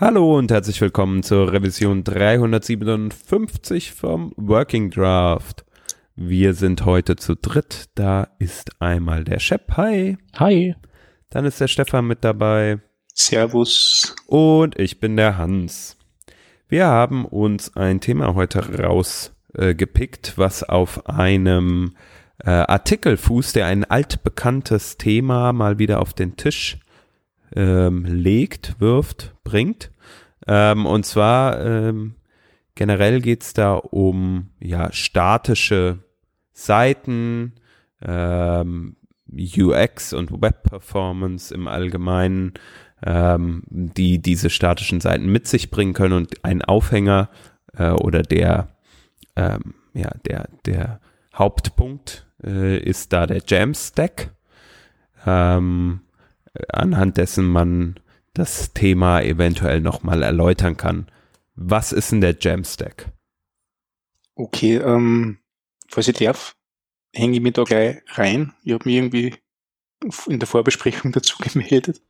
Hallo und herzlich willkommen zur Revision 357 vom Working Draft. Wir sind heute zu dritt. Da ist einmal der Shep. Hi. Hi. Dann ist der Stefan mit dabei. Servus. Und ich bin der Hans. Wir haben uns ein Thema heute rausgepickt, äh, was auf einem äh, Artikel fußt, der ein altbekanntes Thema mal wieder auf den Tisch ähm, legt, wirft, bringt. Ähm, und zwar ähm, generell geht's da um ja statische Seiten, ähm, UX und Web Performance im Allgemeinen, ähm, die diese statischen Seiten mit sich bringen können und ein Aufhänger äh, oder der ähm, ja der der Hauptpunkt äh, ist da der Jamstack. Ähm, anhand dessen man das Thema eventuell nochmal erläutern kann. Was ist denn der Jamstack? Okay, ähm, falls ich darf, hänge ich mich da gleich rein. Ich habe mich irgendwie in der Vorbesprechung dazu gemeldet.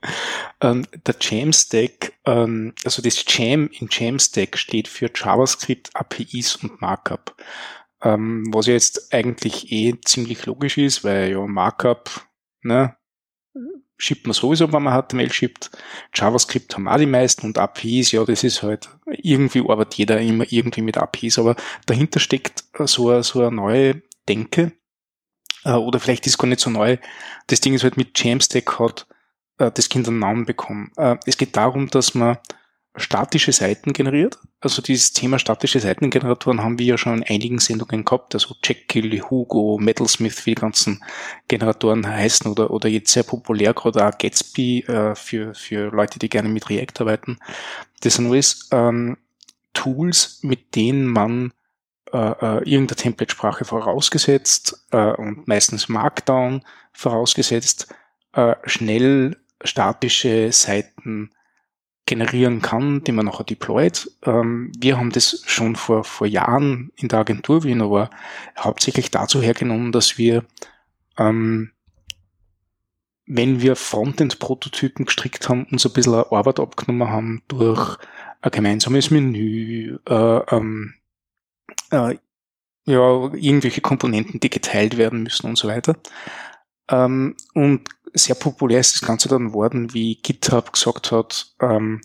Ähm, der Jamstack, ähm, also das Jam in Jamstack steht für JavaScript, APIs und Markup. Ähm, was ja jetzt eigentlich eh ziemlich logisch ist, weil ja Markup, ne, schippt man sowieso, wenn man HTML schippt. JavaScript haben auch die meisten und APIs, ja, das ist halt, irgendwie arbeitet jeder immer irgendwie mit APIs, aber dahinter steckt so eine, so eine neue Denke, äh, oder vielleicht ist es gar nicht so neu. Das Ding ist halt mit Jamstack hat äh, das Kind einen Namen bekommen. Äh, es geht darum, dass man statische Seiten generiert. Also dieses Thema statische Seitengeneratoren haben wir ja schon in einigen Sendungen gehabt, also Jekyll, Hugo, Metalsmith, wie die ganzen Generatoren heißen oder, oder jetzt sehr populär gerade auch Gatsby äh, für, für Leute, die gerne mit React arbeiten. Das sind alles ähm, Tools, mit denen man äh, äh, irgendeine Template-Sprache vorausgesetzt äh, und meistens Markdown vorausgesetzt, äh, schnell statische Seiten generieren kann, die man nachher deployt. Ähm, wir haben das schon vor, vor Jahren in der Agentur Wien, aber hauptsächlich dazu hergenommen, dass wir, ähm, wenn wir Frontend-Prototypen gestrickt haben, uns ein bisschen Arbeit abgenommen haben durch ein gemeinsames Menü, äh, ähm, äh, ja, irgendwelche Komponenten, die geteilt werden müssen und so weiter. Ähm, und sehr populär ist das Ganze dann worden, wie GitHub gesagt hat, ähm,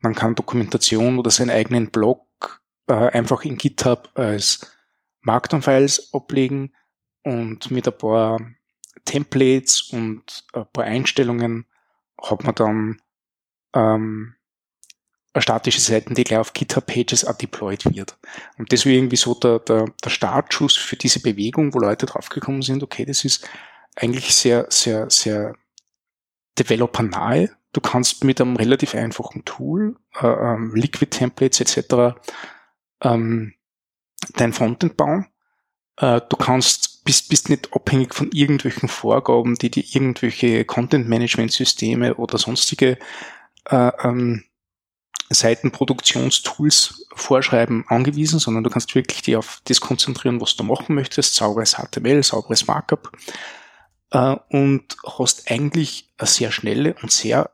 man kann Dokumentation oder seinen eigenen Blog äh, einfach in GitHub als Markdown-Files ablegen und mit ein paar Templates und ein paar Einstellungen hat man dann ähm, eine statische Seite, die gleich auf GitHub Pages deployed wird. Und das war irgendwie so der, der, der Startschuss für diese Bewegung, wo Leute draufgekommen sind, okay, das ist eigentlich sehr, sehr, sehr developer-nahe. Du kannst mit einem relativ einfachen Tool, äh, ähm, Liquid Templates etc., ähm, dein Frontend bauen. Äh, du kannst, bist, bist nicht abhängig von irgendwelchen Vorgaben, die dir irgendwelche Content-Management-Systeme oder sonstige äh, ähm, Seitenproduktionstools vorschreiben angewiesen, sondern du kannst wirklich dich auf das konzentrieren, was du machen möchtest, sauberes HTML, sauberes Markup äh, und hast eigentlich eine sehr schnelle und sehr,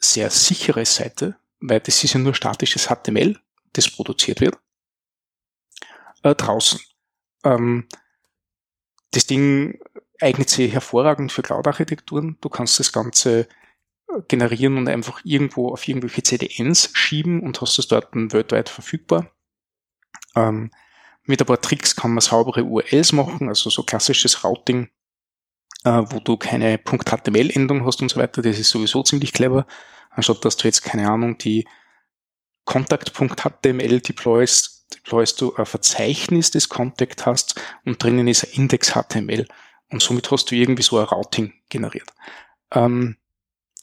sehr sichere Seite, weil das ist ja nur statisches HTML, das produziert wird, äh, draußen. Ähm, das Ding eignet sich hervorragend für Cloud-Architekturen. Du kannst das Ganze äh, generieren und einfach irgendwo auf irgendwelche CDNs schieben und hast es dort weltweit verfügbar. Ähm, mit ein paar Tricks kann man saubere URLs machen, also so klassisches Routing äh, wo du keine .html-Endung hast und so weiter. Das ist sowieso ziemlich clever. Anstatt dass du jetzt, keine Ahnung, die Contact.html deployst, deployst du ein Verzeichnis des Contact hast und drinnen ist ein Index.html und somit hast du irgendwie so ein Routing generiert. Ähm,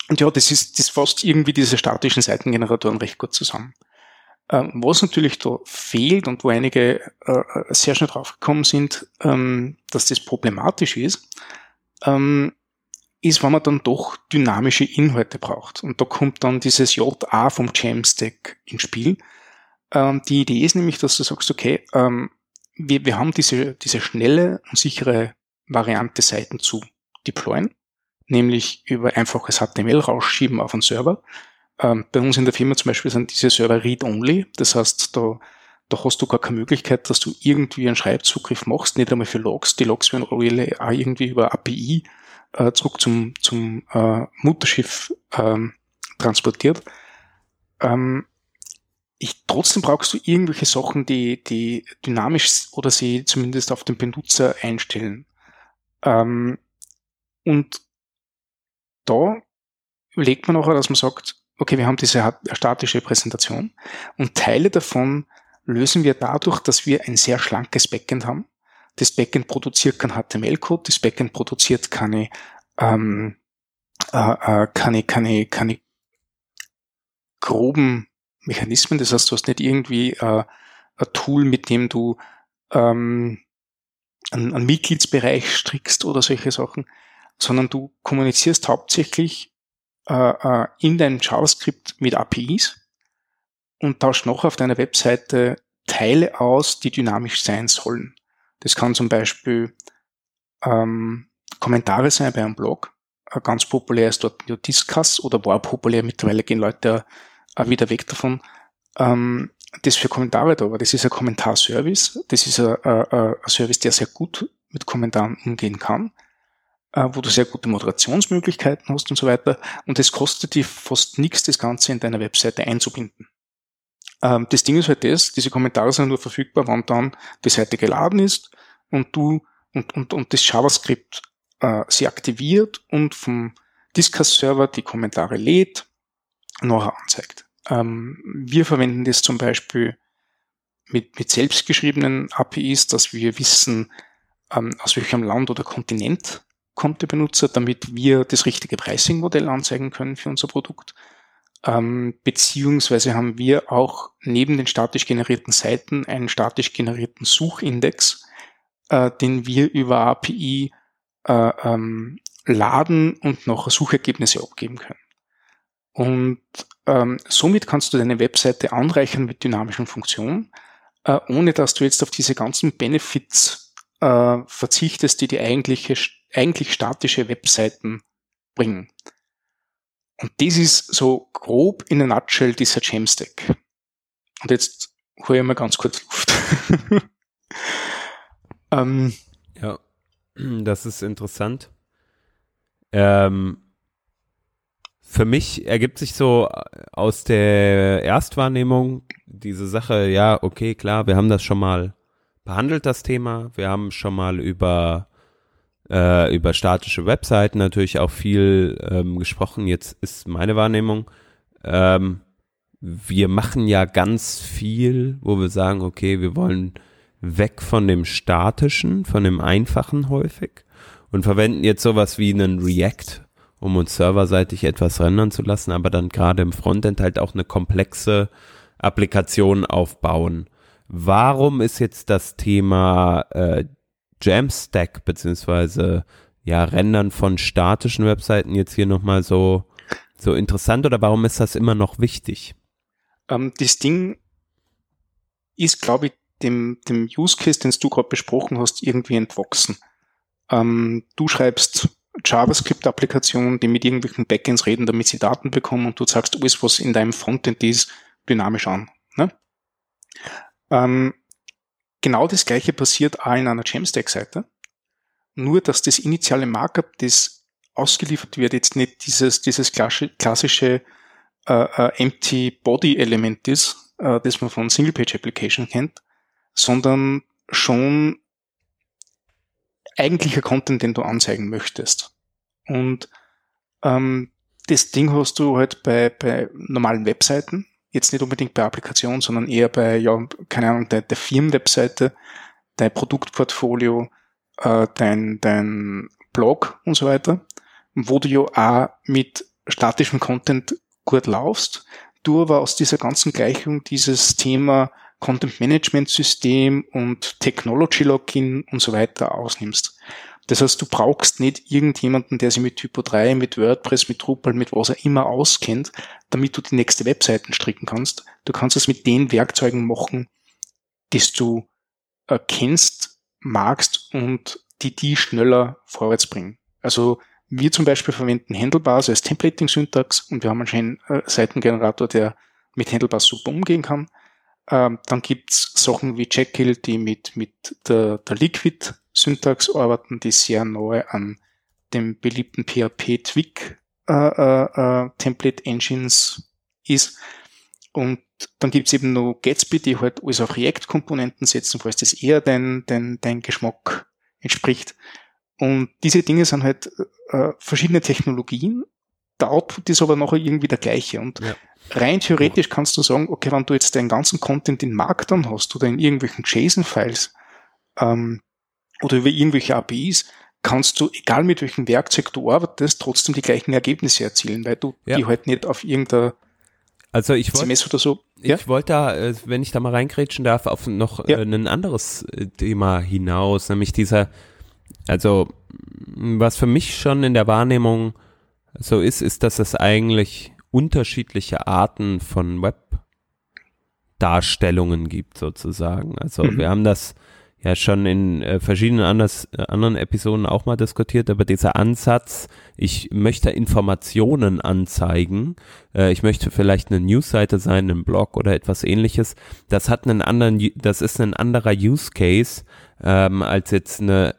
und ja, das ist, das fasst irgendwie diese statischen Seitengeneratoren recht gut zusammen. Ähm, was natürlich da fehlt und wo einige äh, sehr schnell draufgekommen sind, ähm, dass das problematisch ist, ähm, ist, wenn man dann doch dynamische Inhalte braucht. Und da kommt dann dieses JA vom Jamstack ins Spiel. Ähm, die Idee ist nämlich, dass du sagst, okay, ähm, wir, wir haben diese, diese schnelle und sichere Variante, Seiten zu deployen, nämlich über einfaches HTML rausschieben auf einen Server. Ähm, bei uns in der Firma zum Beispiel sind diese Server read-only. Das heißt, da, da hast du gar keine Möglichkeit, dass du irgendwie einen Schreibzugriff machst, nicht einmal für Logs. Die Logs werden auch irgendwie über API äh, zurück zum, zum äh, Mutterschiff ähm, transportiert. Ähm, ich, trotzdem brauchst du irgendwelche Sachen, die, die dynamisch oder sie zumindest auf den Benutzer einstellen. Ähm, und da überlegt man auch, dass man sagt, okay, wir haben diese statische Präsentation und Teile davon lösen wir dadurch, dass wir ein sehr schlankes Backend haben. Das Backend produziert kein HTML-Code, das Backend produziert keine, ähm, äh, äh, keine, keine, keine groben Mechanismen. Das heißt, du hast nicht irgendwie äh, ein Tool, mit dem du ähm, einen, einen Mitgliedsbereich strickst oder solche Sachen, sondern du kommunizierst hauptsächlich äh, äh, in deinem JavaScript mit APIs und tauscht noch auf deiner Webseite Teile aus, die dynamisch sein sollen. Das kann zum Beispiel ähm, Kommentare sein bei einem Blog. Ganz populär ist dort New Discuss oder war populär. Mittlerweile gehen Leute auch wieder weg davon. Ähm, das für Kommentare da war. Das ist ein Kommentarservice. Das ist ein, ein, ein Service, der sehr gut mit Kommentaren umgehen kann, äh, wo du sehr gute Moderationsmöglichkeiten hast und so weiter. Und es kostet dir fast nichts, das Ganze in deiner Webseite einzubinden. Ähm, das Ding ist halt das, diese Kommentare sind nur verfügbar, wann dann die Seite geladen ist und du und, und, und das JavaScript äh, sie aktiviert und vom Discuss-Server die Kommentare lädt, nachher anzeigt. Ähm, wir verwenden das zum Beispiel mit, mit selbstgeschriebenen APIs, dass wir wissen, ähm, aus welchem Land oder Kontinent kommt der Benutzer, damit wir das richtige Pricing-Modell anzeigen können für unser Produkt. Ähm, beziehungsweise haben wir auch neben den statisch generierten Seiten einen statisch generierten Suchindex, äh, den wir über API äh, ähm, laden und noch Suchergebnisse abgeben können. Und ähm, somit kannst du deine Webseite anreichern mit dynamischen Funktionen, äh, ohne dass du jetzt auf diese ganzen Benefits äh, verzichtest, die die eigentliche, eigentlich statische Webseiten bringen. Und das ist so grob in a nutshell dieser Jamstack. Und jetzt hole ich mal ganz kurz Luft. ähm, ja, das ist interessant. Ähm, für mich ergibt sich so aus der Erstwahrnehmung diese Sache, ja, okay, klar, wir haben das schon mal behandelt, das Thema. Wir haben schon mal über, äh, über statische Webseiten natürlich auch viel ähm, gesprochen. Jetzt ist meine Wahrnehmung, ähm, wir machen ja ganz viel, wo wir sagen, okay, wir wollen weg von dem statischen, von dem einfachen häufig und verwenden jetzt sowas wie einen React um uns serverseitig etwas rendern zu lassen, aber dann gerade im Frontend halt auch eine komplexe Applikation aufbauen. Warum ist jetzt das Thema äh, Jamstack beziehungsweise ja Rendern von statischen Webseiten jetzt hier nochmal so so interessant oder warum ist das immer noch wichtig? Ähm, das Ding ist, glaube ich, dem, dem Use Case, den du gerade besprochen hast, irgendwie entwachsen. Ähm, du schreibst JavaScript-Applikationen, die mit irgendwelchen Backends reden, damit sie Daten bekommen und du sagst alles, was in deinem Frontend ist, dynamisch an. Ne? Ähm, genau das gleiche passiert auch in einer Jamstack-Seite. Nur, dass das initiale Markup, das ausgeliefert wird, jetzt nicht dieses, dieses klassische äh, äh, Empty Body Element ist, äh, das man von Single-Page Application kennt, sondern schon eigentlicher Content, den du anzeigen möchtest. Und ähm, das Ding hast du halt bei, bei normalen Webseiten, jetzt nicht unbedingt bei Applikationen, sondern eher bei, ja, keine Ahnung, der, der Firmenwebseite, dein Produktportfolio, äh, dein, dein Blog und so weiter, wo du ja auch mit statischem Content gut laufst, du aber aus dieser ganzen Gleichung dieses Thema Content Management System und Technology Login und so weiter ausnimmst. Das heißt, du brauchst nicht irgendjemanden, der sich mit Typo 3, mit WordPress, mit Drupal, mit was er immer auskennt, damit du die nächste Webseiten stricken kannst. Du kannst es mit den Werkzeugen machen, die du äh, kennst, magst und die die schneller vorwärts bringen. Also Wir zum Beispiel verwenden Handlebars als Templating-Syntax und wir haben einen schönen äh, Seitengenerator, der mit Handlebars super umgehen kann. Ähm, dann gibt's Sachen wie Jekyll, die mit, mit der, der Liquid-Syntax arbeiten, die sehr neu an dem beliebten PHP-Twig äh, äh, äh, Template Engines ist. Und dann gibt's eben noch Gatsby, die halt alles auf React-Komponenten setzen, falls das eher dein, dein, dein Geschmack entspricht. Und diese Dinge sind halt äh, verschiedene Technologien. Der Output ist aber nachher irgendwie der gleiche. Und ja. rein theoretisch kannst du sagen, okay, wenn du jetzt deinen ganzen Content in Markdown hast oder in irgendwelchen JSON-Files ähm, oder über irgendwelche APIs, kannst du, egal mit welchem Werkzeug du arbeitest, trotzdem die gleichen Ergebnisse erzielen, weil du ja. die halt nicht auf irgendeiner also ich wollte oder so. Ja? Ich wollte da, äh, wenn ich da mal reingrätschen darf, auf noch ja. Äh, ein anderes äh, Thema hinaus, nämlich dieser, also was für mich schon in der Wahrnehmung so ist, ist, dass es eigentlich unterschiedliche Arten von Webdarstellungen gibt sozusagen. Also mhm. wir haben das ja schon in äh, verschiedenen anders, äh, anderen Episoden auch mal diskutiert, aber dieser Ansatz, ich möchte Informationen anzeigen, äh, ich möchte vielleicht eine Newsseite sein, ein Blog oder etwas ähnliches, das hat einen anderen, das ist ein anderer Use Case ähm, als jetzt eine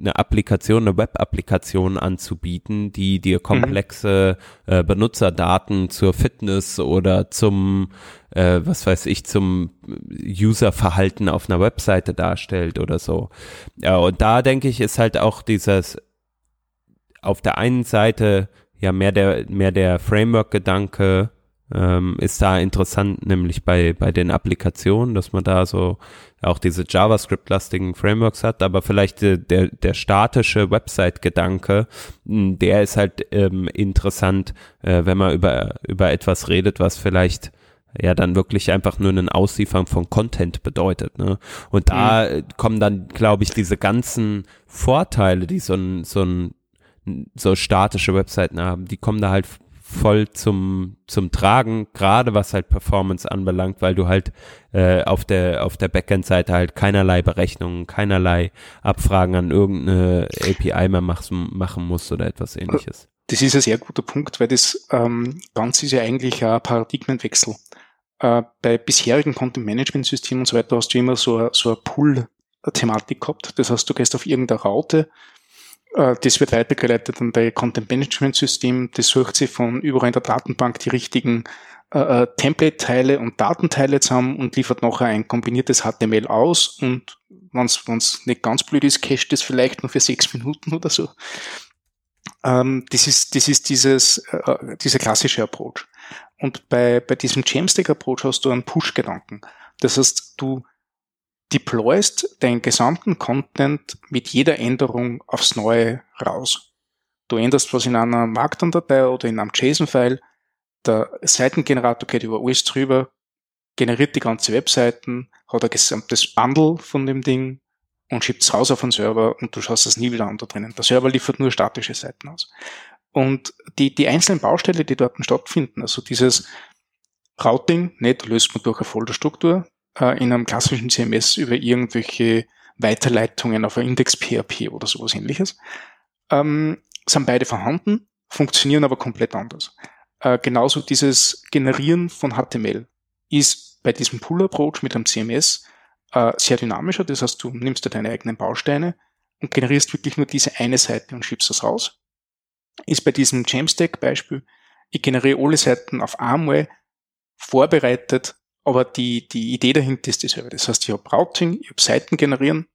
eine Applikation, eine Web-Applikation anzubieten, die dir mhm. komplexe äh, Benutzerdaten zur Fitness oder zum, äh, was weiß ich, zum Userverhalten auf einer Webseite darstellt oder so. Ja, und da denke ich, ist halt auch dieses auf der einen Seite ja mehr der, mehr der Framework-Gedanke, ähm, ist da interessant, nämlich bei, bei den Applikationen, dass man da so auch diese JavaScript-lastigen Frameworks hat, aber vielleicht der, der, der statische Website-Gedanke, der ist halt ähm, interessant, äh, wenn man über, über etwas redet, was vielleicht ja dann wirklich einfach nur einen Ausliefern von Content bedeutet. Ne? Und da mhm. kommen dann, glaube ich, diese ganzen Vorteile, die so ein, so ein so statische Webseiten haben, die kommen da halt voll zum, zum Tragen, gerade was halt Performance anbelangt, weil du halt äh, auf der, auf der Backend-Seite halt keinerlei Berechnungen, keinerlei Abfragen an irgendeine API mehr mach, machen musst oder etwas ähnliches. Das ist ein sehr guter Punkt, weil das ähm, Ganze ist ja eigentlich ein Paradigmenwechsel. Äh, bei bisherigen Content-Management-Systemen und so weiter hast du immer so, so eine Pull-Thematik gehabt. Das heißt, du gehst auf irgendeine Raute, das wird weitergeleitet an dein Content Management System. Das sucht sich von überall in der Datenbank die richtigen äh, äh, Template-Teile und Datenteile zusammen und liefert nachher ein kombiniertes HTML aus und wenn es nicht ganz blöd ist, cached es vielleicht nur für sechs Minuten oder so. Ähm, das ist, das ist dieses, äh, dieser klassische Approach. Und bei, bei diesem Jamstack-Approach hast du einen Push-Gedanken. Das heißt, du deployst deinen gesamten Content mit jeder Änderung aufs Neue raus. Du änderst was in einer Markdown-Datei oder in einem JSON-File, der Seitengenerator geht über alles drüber, generiert die ganze Webseiten, hat ein gesamtes Bundle von dem Ding und schiebt es raus auf den Server und du schaust es nie wieder an da drinnen. Der Server liefert nur statische Seiten aus. Und die, die einzelnen Baustelle, die dort stattfinden, also dieses Routing, nicht löst man durch eine Folderstruktur, äh, in einem klassischen CMS über irgendwelche Weiterleitungen auf ein Index PHP oder sowas ähnliches. Ähm, sind beide vorhanden, funktionieren aber komplett anders. Äh, genauso dieses Generieren von HTML ist bei diesem Pull-Approach mit einem CMS äh, sehr dynamischer. Das heißt, du nimmst dir deine eigenen Bausteine und generierst wirklich nur diese eine Seite und schiebst das raus. Ist bei diesem Jamstack-Beispiel, ich generiere alle Seiten auf einmal vorbereitet aber die, die Idee dahinter ist dieselbe. Das heißt, ich habe Routing, ich habe Seiten generieren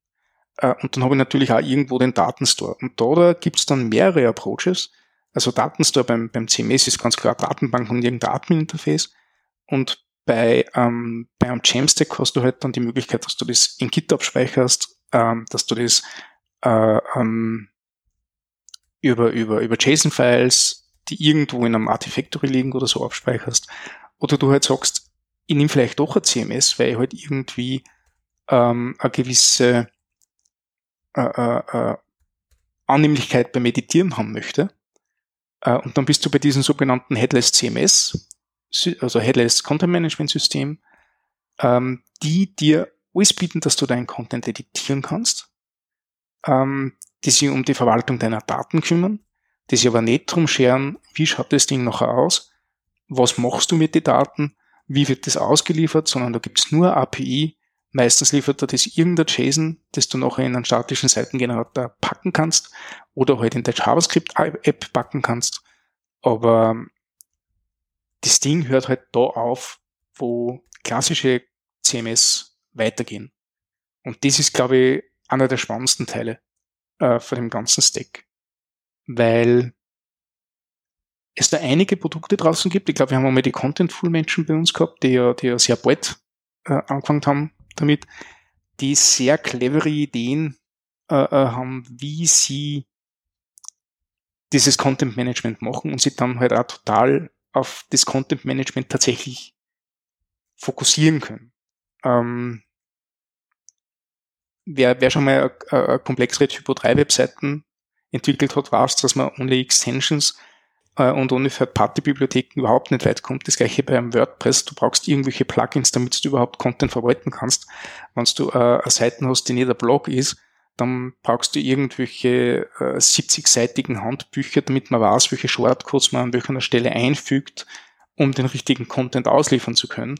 äh, und dann habe ich natürlich auch irgendwo den Datenstore. Und da, da gibt es dann mehrere Approaches. Also Datenstore beim, beim CMS ist ganz klar Datenbank und irgendein Admin-Interface. Und bei, ähm, bei einem Jamstack hast du halt dann die Möglichkeit, dass du das in GitHub speicherst, ähm, dass du das äh, ähm, über, über, über JSON-Files, die irgendwo in einem Artifactory liegen oder so abspeicherst. Oder du halt sagst, ich nehme vielleicht doch ein CMS, weil ich halt irgendwie ähm, eine gewisse äh, äh, äh, Annehmlichkeit beim Meditieren haben möchte. Äh, und dann bist du bei diesem sogenannten Headless CMS, also Headless Content Management System, ähm, die dir alles bieten, dass du deinen Content editieren kannst, ähm, die sich um die Verwaltung deiner Daten kümmern, die sich aber nicht drum scheren, wie schaut das Ding nachher aus, was machst du mit den Daten, wie wird das ausgeliefert, sondern da gibt's nur API. Meistens liefert er das irgendein JSON, das du nachher in einen statischen Seitengenerator packen kannst oder halt in der JavaScript-App packen kannst. Aber das Ding hört halt da auf, wo klassische CMS weitergehen. Und das ist, glaube ich, einer der spannendsten Teile äh, von dem ganzen Stack. Weil es da einige Produkte draußen gibt. Ich glaube, wir haben einmal die Contentful-Menschen bei uns gehabt, die ja, die ja sehr bald äh, angefangen haben damit, die sehr clevere Ideen äh, äh, haben, wie sie dieses Content Management machen und sich dann halt auch total auf das Content Management tatsächlich fokussieren können. Ähm, wer, wer schon mal eine, eine komplexere Typo 3 Webseiten entwickelt hat, weiß, dass man ohne Extensions äh, und ohne Third-Party-Bibliotheken überhaupt nicht weit kommt. Das gleiche beim WordPress. Du brauchst irgendwelche Plugins, damit du überhaupt Content verwalten kannst. Wenn du äh, eine Seite hast, die nicht ein Blog ist, dann brauchst du irgendwelche äh, 70-seitigen Handbücher, damit man weiß, welche Shortcodes man an welcher Stelle einfügt, um den richtigen Content ausliefern zu können.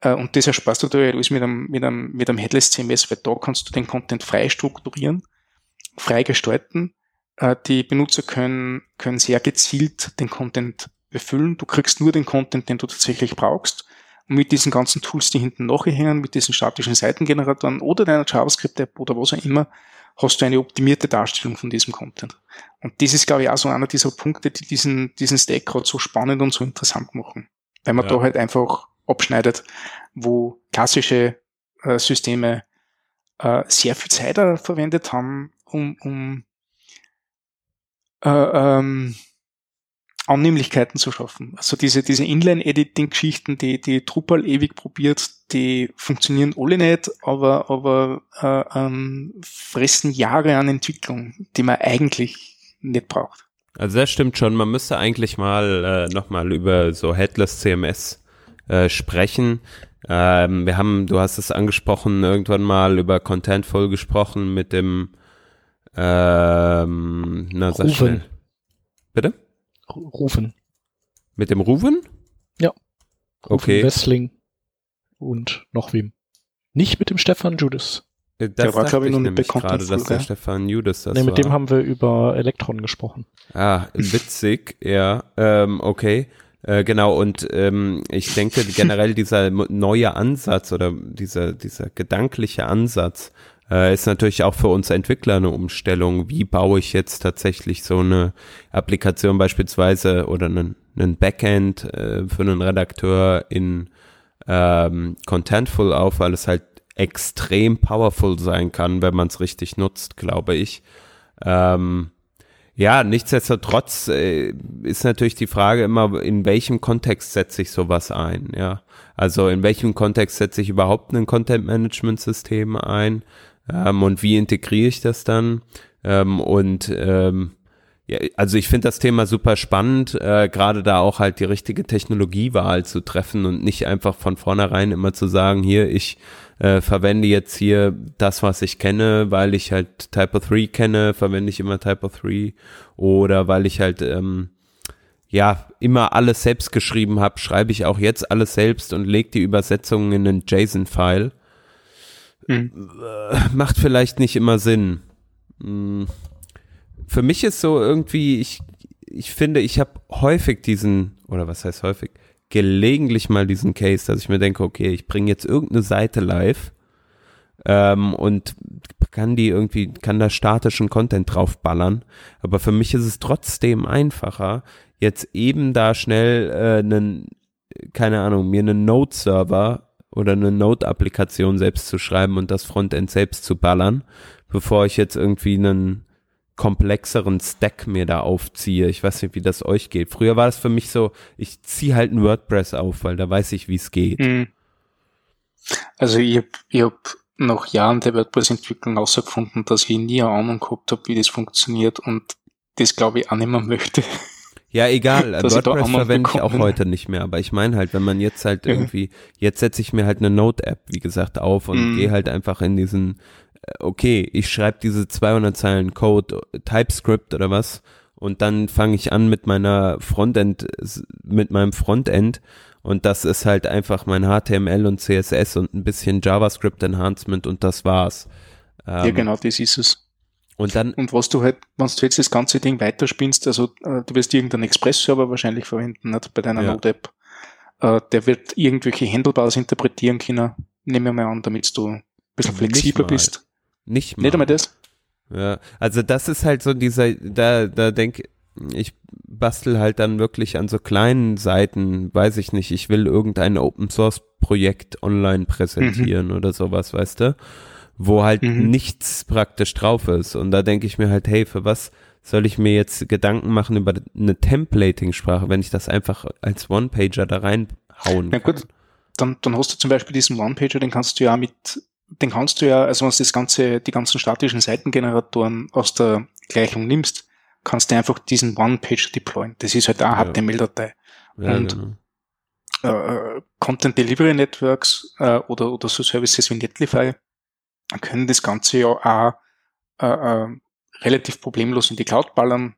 Äh, und das ersparst du dir alles mit einem, mit einem, mit einem Headless CMS, weil da kannst du den Content frei strukturieren, frei gestalten äh, die Benutzer können, können sehr gezielt den Content befüllen. Du kriegst nur den Content, den du tatsächlich brauchst. Und mit diesen ganzen Tools, die hinten nachhängen, mit diesen statischen Seitengeneratoren oder deiner JavaScript-App oder was auch immer, hast du eine optimierte Darstellung von diesem Content. Und das ist, glaube ich, auch so einer dieser Punkte, die diesen, diesen Stack gerade so spannend und so interessant machen. Weil man ja. da halt einfach abschneidet, wo klassische äh, Systeme äh, sehr viel Zeit verwendet haben, um, um äh, ähm, Annehmlichkeiten zu schaffen. Also diese, diese Inline-Editing-Geschichten, die, die Drupal ewig probiert, die funktionieren alle nicht, aber, aber äh, ähm, fressen Jahre an Entwicklung, die man eigentlich nicht braucht. Also das stimmt schon. Man müsste eigentlich mal äh, nochmal über so Headless CMS äh, sprechen. Ähm, wir haben, du hast es angesprochen, irgendwann mal über Contentful gesprochen mit dem ähm, na, sag Rufen. schnell. Bitte? Rufen. Mit dem Rufen? Ja. Rufen okay. Wessling und noch wem. Nicht mit dem Stefan Judas. Äh, das der war, glaube ich, nur nicht bekannt. gerade, dass der Stefan Judas das Nee, mit war. dem haben wir über Elektron gesprochen. Ah, witzig, ja, ähm, okay. Äh, genau, und ähm, ich denke generell dieser neue Ansatz oder dieser, dieser gedankliche Ansatz äh, ist natürlich auch für uns Entwickler eine Umstellung. Wie baue ich jetzt tatsächlich so eine Applikation beispielsweise oder einen, einen Backend äh, für einen Redakteur in ähm, Contentful auf, weil es halt extrem powerful sein kann, wenn man es richtig nutzt, glaube ich. Ähm, ja, nichtsdestotrotz äh, ist natürlich die Frage immer, in welchem Kontext setze ich sowas ein, ja. Also in welchem Kontext setze ich überhaupt ein Content-Management-System ein? Ähm, und wie integriere ich das dann? Ähm, und ähm, ja, also ich finde das Thema super spannend, äh, gerade da auch halt die richtige Technologiewahl zu treffen und nicht einfach von vornherein immer zu sagen, hier, ich äh, verwende jetzt hier das, was ich kenne, weil ich halt Typo 3 kenne, verwende ich immer Typo 3 oder weil ich halt ähm, ja immer alles selbst geschrieben habe, schreibe ich auch jetzt alles selbst und lege die Übersetzungen in einen JSON-File. Mhm. Macht vielleicht nicht immer Sinn. Hm. Für mich ist so irgendwie, ich, ich finde, ich habe häufig diesen, oder was heißt häufig, gelegentlich mal diesen Case, dass ich mir denke, okay, ich bringe jetzt irgendeine Seite live ähm, und kann die irgendwie, kann da statischen Content draufballern. Aber für mich ist es trotzdem einfacher, jetzt eben da schnell äh, einen, keine Ahnung, mir einen Node-Server oder eine Node-Applikation selbst zu schreiben und das Frontend selbst zu ballern, bevor ich jetzt irgendwie einen komplexeren Stack mir da aufziehe. Ich weiß nicht, wie das euch geht. Früher war es für mich so, ich ziehe halt ein WordPress auf, weil da weiß ich, wie es geht. Hm. Also ich habe ich hab nach Jahren der WordPress-Entwicklung herausgefunden, dass ich nie eine Ahnung gehabt habe, wie das funktioniert und das glaube ich auch nicht mehr möchte. Ja, egal. WordPress verwende ich auch heute nicht mehr. Aber ich meine halt, wenn man jetzt halt irgendwie, jetzt setze ich mir halt eine Note-App, wie gesagt, auf und mm. gehe halt einfach in diesen, äh, okay, ich schreibe diese 200 Zeilen Code, TypeScript oder was und dann fange ich an mit meiner Frontend, mit meinem Frontend und das ist halt einfach mein HTML und CSS und ein bisschen JavaScript Enhancement und das war's. Ähm, ja, genau, das ist es. Und dann. Und was du halt, wenn du jetzt das ganze Ding weiterspinnst, also äh, du wirst irgendeinen Express-Server wahrscheinlich verwenden, nicht bei deiner ja. Node-App. Äh, der wird irgendwelche Handlebars interpretieren können, nehme ich mal an, damit du ein bisschen flexibler Nicht bist. Nicht mal. Nicht einmal das? Ja, also das ist halt so dieser, da, da denke ich bastel halt dann wirklich an so kleinen Seiten, weiß ich nicht, ich will irgendein Open Source Projekt online präsentieren mhm. oder sowas, weißt du? Wo halt mhm. nichts praktisch drauf ist. Und da denke ich mir halt, hey, für was soll ich mir jetzt Gedanken machen über eine Templating-Sprache, wenn ich das einfach als One-Pager da reinhauen kann? Ja gut, dann, dann hast du zum Beispiel diesen One-Pager, den kannst du ja mit den kannst du ja, also wenn du das ganze, die ganzen statischen Seitengeneratoren aus der Gleichung nimmst, kannst du einfach diesen One-Page deployen. Das ist halt eine ja. HTML-Datei. Ja, und genau. äh, Content Delivery Networks äh, oder, oder so Services wie Netlify können das Ganze ja auch äh, äh, relativ problemlos in die Cloud ballern.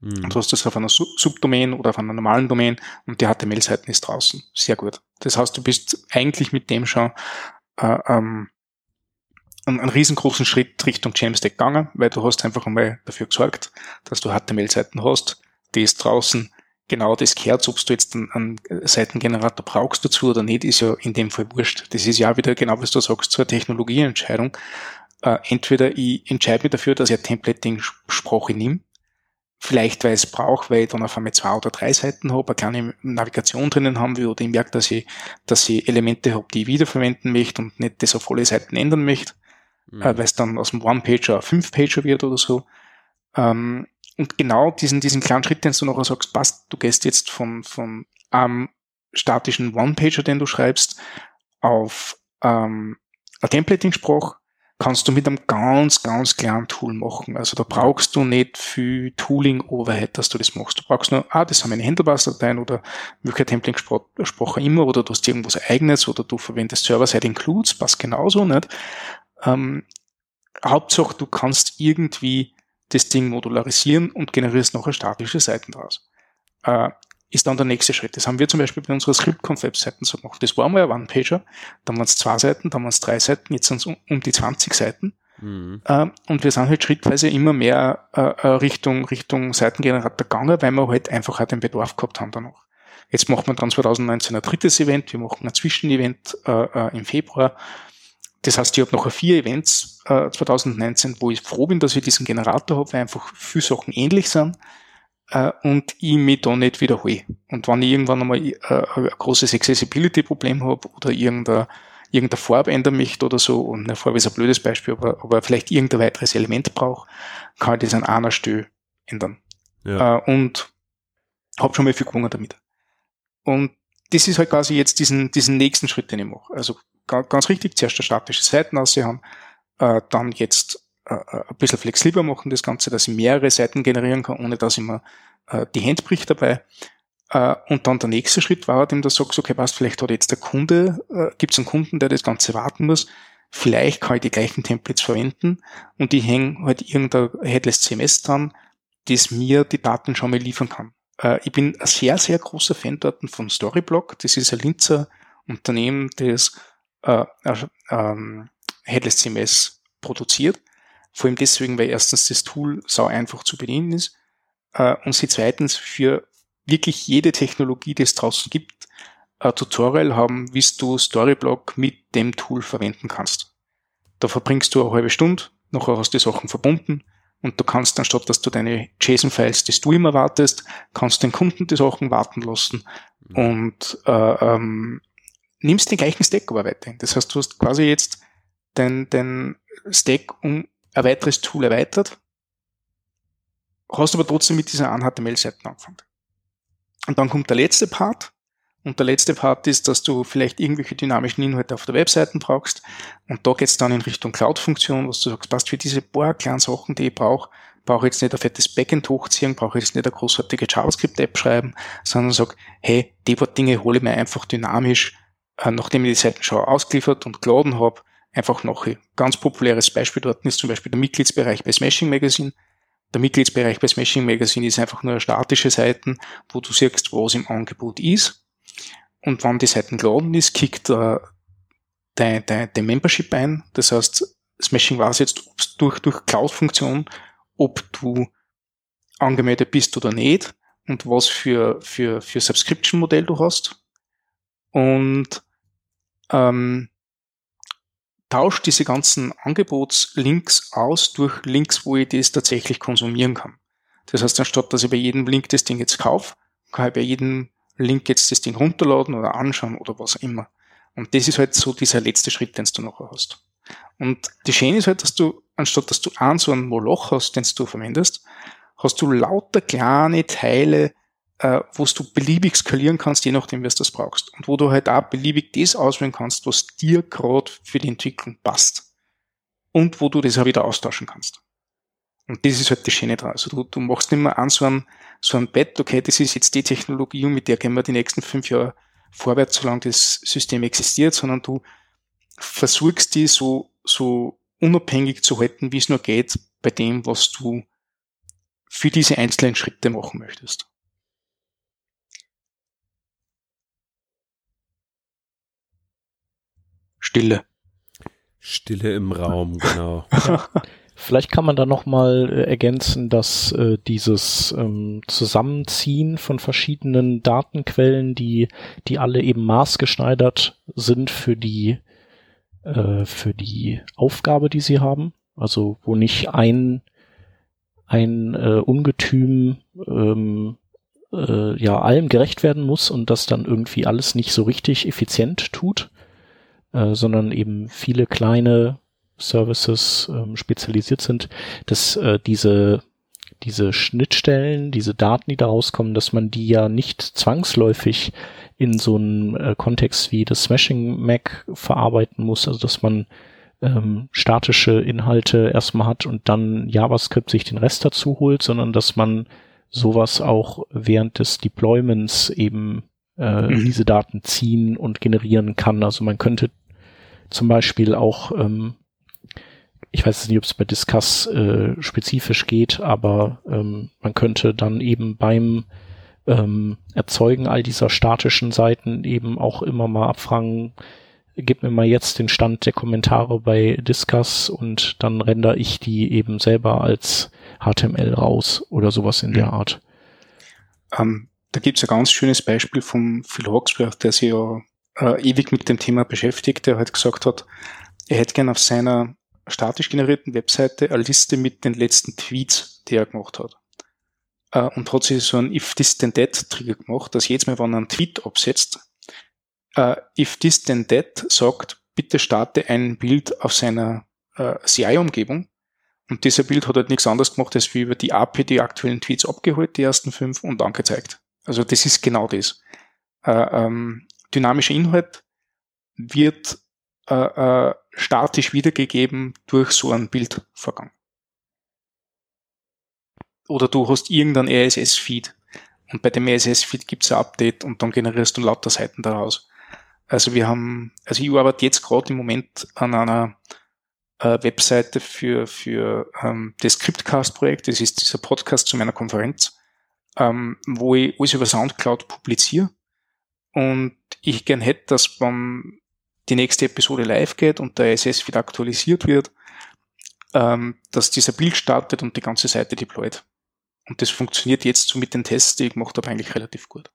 Mhm. Du hast das auf einer Sub Subdomain oder auf einer normalen Domain und die HTML-Seiten ist draußen. Sehr gut. Das heißt, du bist eigentlich mit dem schon äh, ähm, einen, einen riesengroßen Schritt Richtung Jamstack gegangen, weil du hast einfach einmal dafür gesorgt, dass du HTML-Seiten hast, die ist draußen genau das gehört, ob du jetzt einen, einen, Seitengenerator brauchst dazu oder nicht, ist ja in dem Fall wurscht. Das ist ja wieder genau, was du sagst, zur Technologieentscheidung. Äh, entweder ich entscheide mich dafür, dass ich eine Templating-Sprache nehme, vielleicht weil ich es brauche, weil ich dann auf einmal zwei oder drei Seiten habe, eine kleine Navigation drinnen haben will, oder ich merke, dass ich, dass ich Elemente habe, die ich wiederverwenden möchte und nicht das auf alle Seiten ändern möchte mhm. äh, weil es dann aus dem One-Pager ein Fünf-Pager wird oder so. Ähm, und genau diesen, diesen kleinen Schritt, den du nachher sagst, passt, du gehst jetzt von, von einem statischen One-Pager, den du schreibst, auf ähm, eine Templating-Sprache, kannst du mit einem ganz, ganz kleinen Tool machen. Also da brauchst du nicht viel Tooling-Overhead, dass du das machst. Du brauchst nur, ah, das haben meine Handlebars-Dateien oder welche Templating-Sprache immer oder du hast irgendwas eigenes oder du verwendest Server-Side-Includes, passt genauso, nicht? Ähm, Hauptsache, du kannst irgendwie das Ding modularisieren und generierst nachher statische Seiten draus. Äh, ist dann der nächste Schritt. Das haben wir zum Beispiel bei unserer Script-Conf-Webseiten so gemacht. Das war mal ein One-Pager, dann waren es zwei Seiten, dann waren es drei Seiten, jetzt sind es um, um, die 20 Seiten. Mhm. Äh, und wir sind halt schrittweise immer mehr äh, äh, Richtung, Richtung Seitengenerator gegangen, weil wir halt einfach auch den Bedarf gehabt haben danach. Jetzt macht man dann 2019 ein drittes Event, wir machen ein Zwischenevent äh, äh, im Februar das heißt, ich habe noch vier Events äh, 2019, wo ich froh bin, dass ich diesen Generator habe, weil einfach viele Sachen ähnlich sind äh, und ich mich da nicht wiederhole. Und wenn ich irgendwann einmal äh, ein großes Accessibility-Problem habe oder irgendeine, irgendeine Farbe ändern möchte oder so, und eine Farbe ist ein blödes Beispiel, aber, aber vielleicht irgendein weiteres Element brauche, kann ich das an einer Stelle ändern. Ja. Äh, und habe schon mal viel gewonnen damit. Und das ist halt quasi jetzt diesen, diesen nächsten Schritt, den ich mache. Also ganz richtig, zuerst eine statische Seiten aussehen, äh, dann jetzt äh, äh, ein bisschen flexibler machen das Ganze, dass ich mehrere Seiten generieren kann, ohne dass ich mir äh, die Hand bricht dabei. Äh, und dann der nächste Schritt war, dem du sagst, okay, was, vielleicht hat jetzt der Kunde, äh, gibt es einen Kunden, der das Ganze warten muss, vielleicht kann ich die gleichen Templates verwenden und ich hänge halt irgendein Headless CMS dran, das mir die Daten schon mal liefern kann. Äh, ich bin ein sehr, sehr großer Fan dort von Storyblock. Das ist ein Linzer Unternehmen, das äh, ähm, Headless CMS produziert. Vor allem deswegen, weil erstens das Tool sau einfach zu bedienen ist äh, und sie zweitens für wirklich jede Technologie, die es draußen gibt, ein Tutorial haben, wie du Storyblock mit dem Tool verwenden kannst. Da verbringst du eine halbe Stunde, nachher hast du die Sachen verbunden und du kannst anstatt, dass du deine JSON-Files, die du immer wartest, kannst den Kunden die Sachen warten lassen mhm. und äh, ähm, nimmst den gleichen Stack aber weiterhin. Das heißt, du hast quasi jetzt den, den Stack um ein weiteres Tool erweitert, hast aber trotzdem mit dieser einen HTML-Seite angefangen. Und dann kommt der letzte Part. Und der letzte Part ist, dass du vielleicht irgendwelche dynamischen Inhalte auf der Webseite brauchst. Und da geht's dann in Richtung Cloud-Funktion, was du sagst, passt für diese paar kleinen Sachen, die ich brauche, brauche ich jetzt nicht ein fettes Backend hochziehen, brauche ich jetzt nicht eine großartige JavaScript-App schreiben, sondern sag, hey, die paar Dinge hole ich mir einfach dynamisch äh, nachdem ich die Seiten schon ausgeliefert und geladen habe, einfach noch ein ganz populäres Beispiel dort ist zum Beispiel der Mitgliedsbereich bei Smashing Magazine. der Mitgliedsbereich bei Smashing Magazine ist einfach nur statische Seiten, wo du siehst, was im Angebot ist. Und wenn die Seiten geladen ist, kickt äh, dein, dein, dein Membership ein. Das heißt, Smashing weiß jetzt durch, durch Cloud-Funktion, ob du angemeldet bist oder nicht und was für, für, für Subscription-Modell du hast. Und ähm, tauscht diese ganzen Angebotslinks aus durch Links, wo ich das tatsächlich konsumieren kann. Das heißt, anstatt dass ich bei jedem Link das Ding jetzt kaufe, kann ich bei jedem Link jetzt das Ding runterladen oder anschauen oder was immer. Und das ist halt so dieser letzte Schritt, den du nachher hast. Und die Schöne ist halt, dass du, anstatt dass du einen so einen Moloch hast, den du verwendest, hast du lauter kleine Teile, äh, wo du beliebig skalieren kannst, je nachdem, was du das brauchst. Und wo du halt auch beliebig das auswählen kannst, was dir gerade für die Entwicklung passt. Und wo du das auch wieder austauschen kannst. Und das ist halt die Schöne dran. Also du, du machst nicht mehr an so ein, so ein Bett, okay, das ist jetzt die Technologie und mit der gehen wir die nächsten fünf Jahre vorwärts, solange das System existiert, sondern du versuchst die so, so unabhängig zu halten, wie es nur geht, bei dem, was du für diese einzelnen Schritte machen möchtest. Stille. Stille im Raum, genau. Vielleicht kann man da noch mal äh, ergänzen, dass äh, dieses ähm, Zusammenziehen von verschiedenen Datenquellen, die die alle eben maßgeschneidert sind für die äh, für die Aufgabe, die sie haben, also wo nicht ein ein äh, Ungetüm ähm, äh, ja allem gerecht werden muss und das dann irgendwie alles nicht so richtig effizient tut, äh, sondern eben viele kleine Services ähm, spezialisiert sind, dass äh, diese diese Schnittstellen, diese Daten, die da rauskommen, dass man die ja nicht zwangsläufig in so einem äh, Kontext wie das Smashing Mac verarbeiten muss, also dass man ähm, statische Inhalte erstmal hat und dann JavaScript sich den Rest dazu holt, sondern dass man sowas auch während des Deployments eben äh, mhm. diese Daten ziehen und generieren kann. Also man könnte zum Beispiel auch, ähm, ich weiß nicht, ob es bei Discuss äh, spezifisch geht, aber ähm, man könnte dann eben beim ähm, Erzeugen all dieser statischen Seiten eben auch immer mal abfragen, gib mir mal jetzt den Stand der Kommentare bei Discuss und dann render ich die eben selber als HTML raus oder sowas in der Art. Ähm, da gibt's ein ganz schönes Beispiel vom Phil Hawksworth, der sich ja äh, ewig mit dem Thema beschäftigt, der halt gesagt hat, er hätte gern auf seiner statisch generierten Webseite eine Liste mit den letzten Tweets, die er gemacht hat. Äh, und hat sich so ein If This Then That Trigger gemacht, dass jedes Mal, wenn er einen Tweet absetzt, äh, If This Then That sagt, bitte starte ein Bild auf seiner äh, CI-Umgebung. Und dieser Bild hat halt nichts anderes gemacht, als wie über die API die aktuellen Tweets abgeholt, die ersten fünf, und angezeigt. Also das ist genau das. Äh, ähm, dynamischer Inhalt wird äh, äh, statisch wiedergegeben durch so einen Bildvorgang. Oder du hast irgendeinen RSS-Feed und bei dem RSS-Feed gibt es ein Update und dann generierst du lauter Seiten daraus. Also wir haben, also ich arbeite jetzt gerade im Moment an einer äh, Webseite für, für ähm, das Scriptcast-Projekt, das ist dieser Podcast zu meiner Konferenz, ähm, wo ich alles über Soundcloud publiziere und ich gern hätte, dass wenn die nächste Episode live geht und der SS wieder aktualisiert wird, ähm, dass dieser Bild startet und die ganze Seite deployt. Und das funktioniert jetzt so mit den Tests, die ich gemacht habe, eigentlich relativ gut.